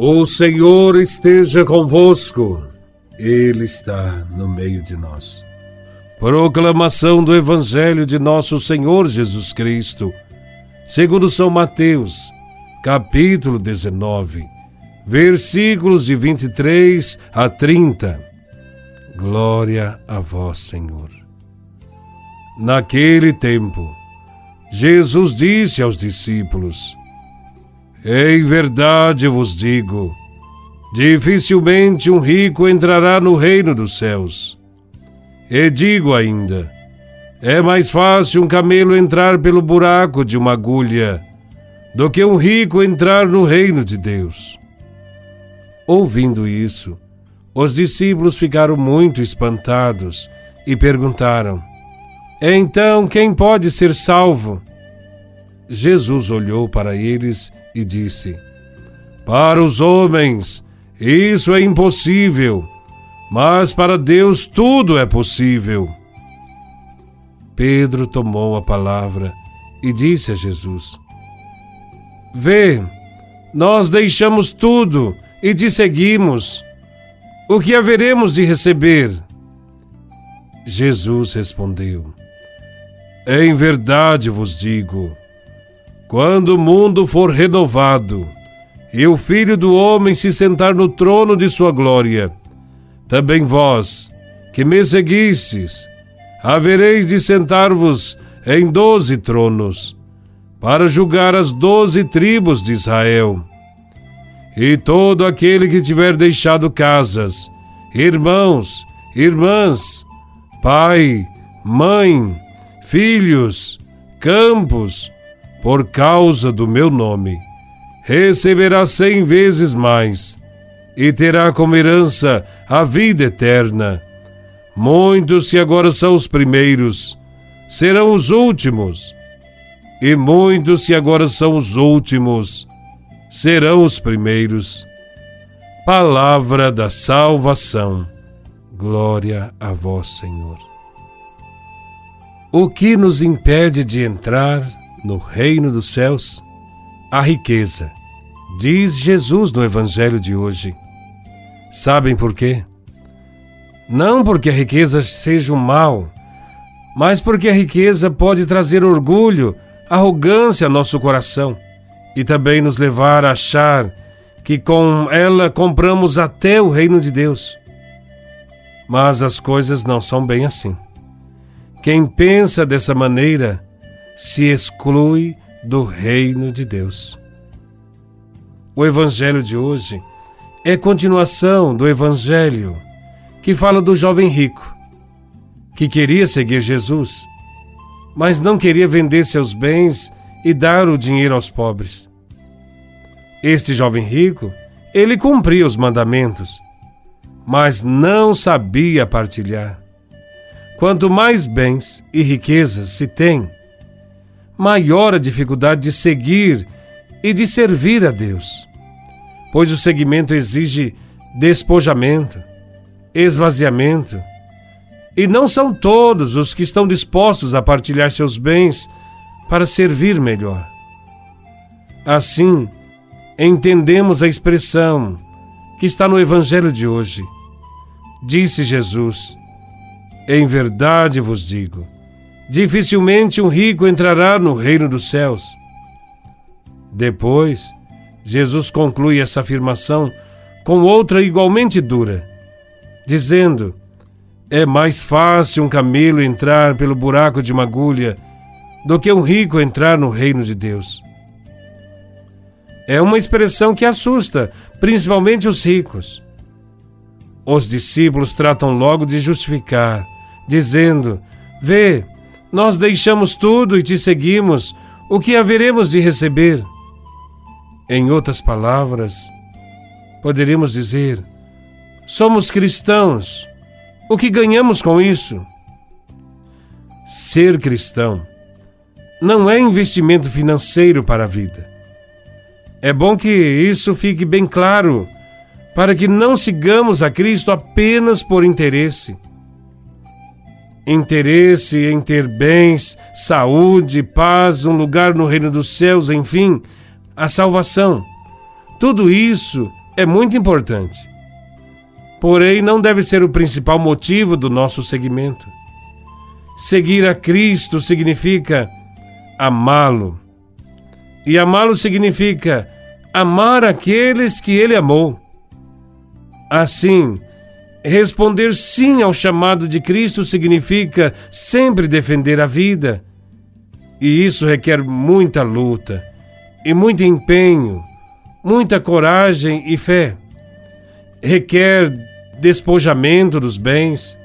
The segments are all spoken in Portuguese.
O Senhor esteja convosco, Ele está no meio de nós. Proclamação do Evangelho de Nosso Senhor Jesus Cristo, segundo São Mateus, capítulo 19, versículos de 23 a 30. Glória a vós, Senhor. Naquele tempo, Jesus disse aos discípulos: em verdade vos digo: dificilmente um rico entrará no reino dos céus. E digo ainda: é mais fácil um camelo entrar pelo buraco de uma agulha do que um rico entrar no reino de Deus. Ouvindo isso, os discípulos ficaram muito espantados e perguntaram: Então quem pode ser salvo? Jesus olhou para eles e disse: Para os homens isso é impossível, mas para Deus tudo é possível. Pedro tomou a palavra e disse a Jesus: Vê, nós deixamos tudo e te seguimos. O que haveremos de receber? Jesus respondeu: Em verdade vos digo, quando o mundo for renovado e o Filho do Homem se sentar no trono de sua glória, também vós, que me seguistes, havereis de sentar-vos em doze tronos, para julgar as doze tribos de Israel. E todo aquele que tiver deixado casas, irmãos, irmãs, pai, mãe, filhos, campos, por causa do meu nome, receberá cem vezes mais e terá como herança a vida eterna. Muitos que agora são os primeiros serão os últimos, e muitos que agora são os últimos serão os primeiros. Palavra da salvação. Glória a vós, Senhor. O que nos impede de entrar no reino dos céus a riqueza, diz Jesus no Evangelho de hoje. Sabem por quê? Não porque a riqueza seja um mal, mas porque a riqueza pode trazer orgulho, arrogância ao nosso coração e também nos levar a achar que com ela compramos até o reino de Deus. Mas as coisas não são bem assim. Quem pensa dessa maneira se exclui do reino de Deus. O evangelho de hoje é continuação do evangelho que fala do jovem rico que queria seguir Jesus, mas não queria vender seus bens e dar o dinheiro aos pobres. Este jovem rico, ele cumpria os mandamentos, mas não sabia partilhar. Quanto mais bens e riquezas se tem, maior a dificuldade de seguir e de servir a Deus, pois o seguimento exige despojamento, esvaziamento, e não são todos os que estão dispostos a partilhar seus bens para servir melhor. Assim, entendemos a expressão que está no Evangelho de hoje. Disse Jesus: Em verdade vos digo, dificilmente um rico entrará no reino dos céus. Depois, Jesus conclui essa afirmação com outra igualmente dura, dizendo: É mais fácil um camelo entrar pelo buraco de uma agulha do que um rico entrar no reino de Deus. É uma expressão que assusta, principalmente os ricos. Os discípulos tratam logo de justificar, dizendo: Vê, nós deixamos tudo e te seguimos, o que haveremos de receber? Em outras palavras, poderíamos dizer: somos cristãos, o que ganhamos com isso? Ser cristão não é investimento financeiro para a vida. É bom que isso fique bem claro, para que não sigamos a Cristo apenas por interesse interesse em ter bens, saúde, paz, um lugar no reino dos céus, enfim, a salvação. Tudo isso é muito importante. Porém, não deve ser o principal motivo do nosso seguimento. Seguir a Cristo significa amá-lo. E amá-lo significa amar aqueles que ele amou. Assim, responder sim ao chamado de Cristo significa sempre defender a vida. E isso requer muita luta e muito empenho, muita coragem e fé. Requer despojamento dos bens,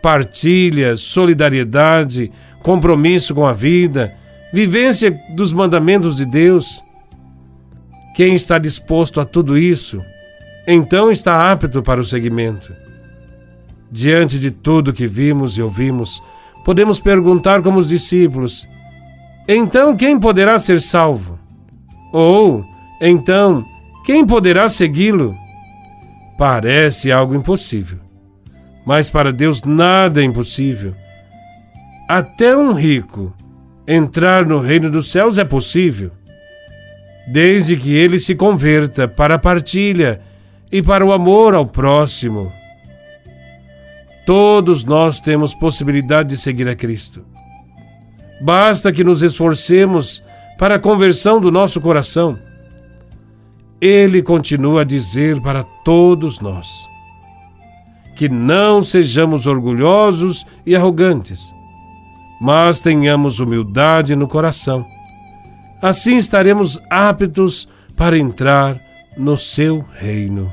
partilha, solidariedade, compromisso com a vida, vivência dos mandamentos de Deus. Quem está disposto a tudo isso, então está apto para o seguimento. Diante de tudo que vimos e ouvimos, podemos perguntar como os discípulos: então quem poderá ser salvo? Ou, então, quem poderá segui-lo? Parece algo impossível. Mas para Deus nada é impossível. Até um rico entrar no reino dos céus é possível, desde que ele se converta para a partilha e para o amor ao próximo. Todos nós temos possibilidade de seguir a Cristo. Basta que nos esforcemos para a conversão do nosso coração ele continua a dizer para todos nós que não sejamos orgulhosos e arrogantes, mas tenhamos humildade no coração. Assim estaremos aptos para entrar no seu reino.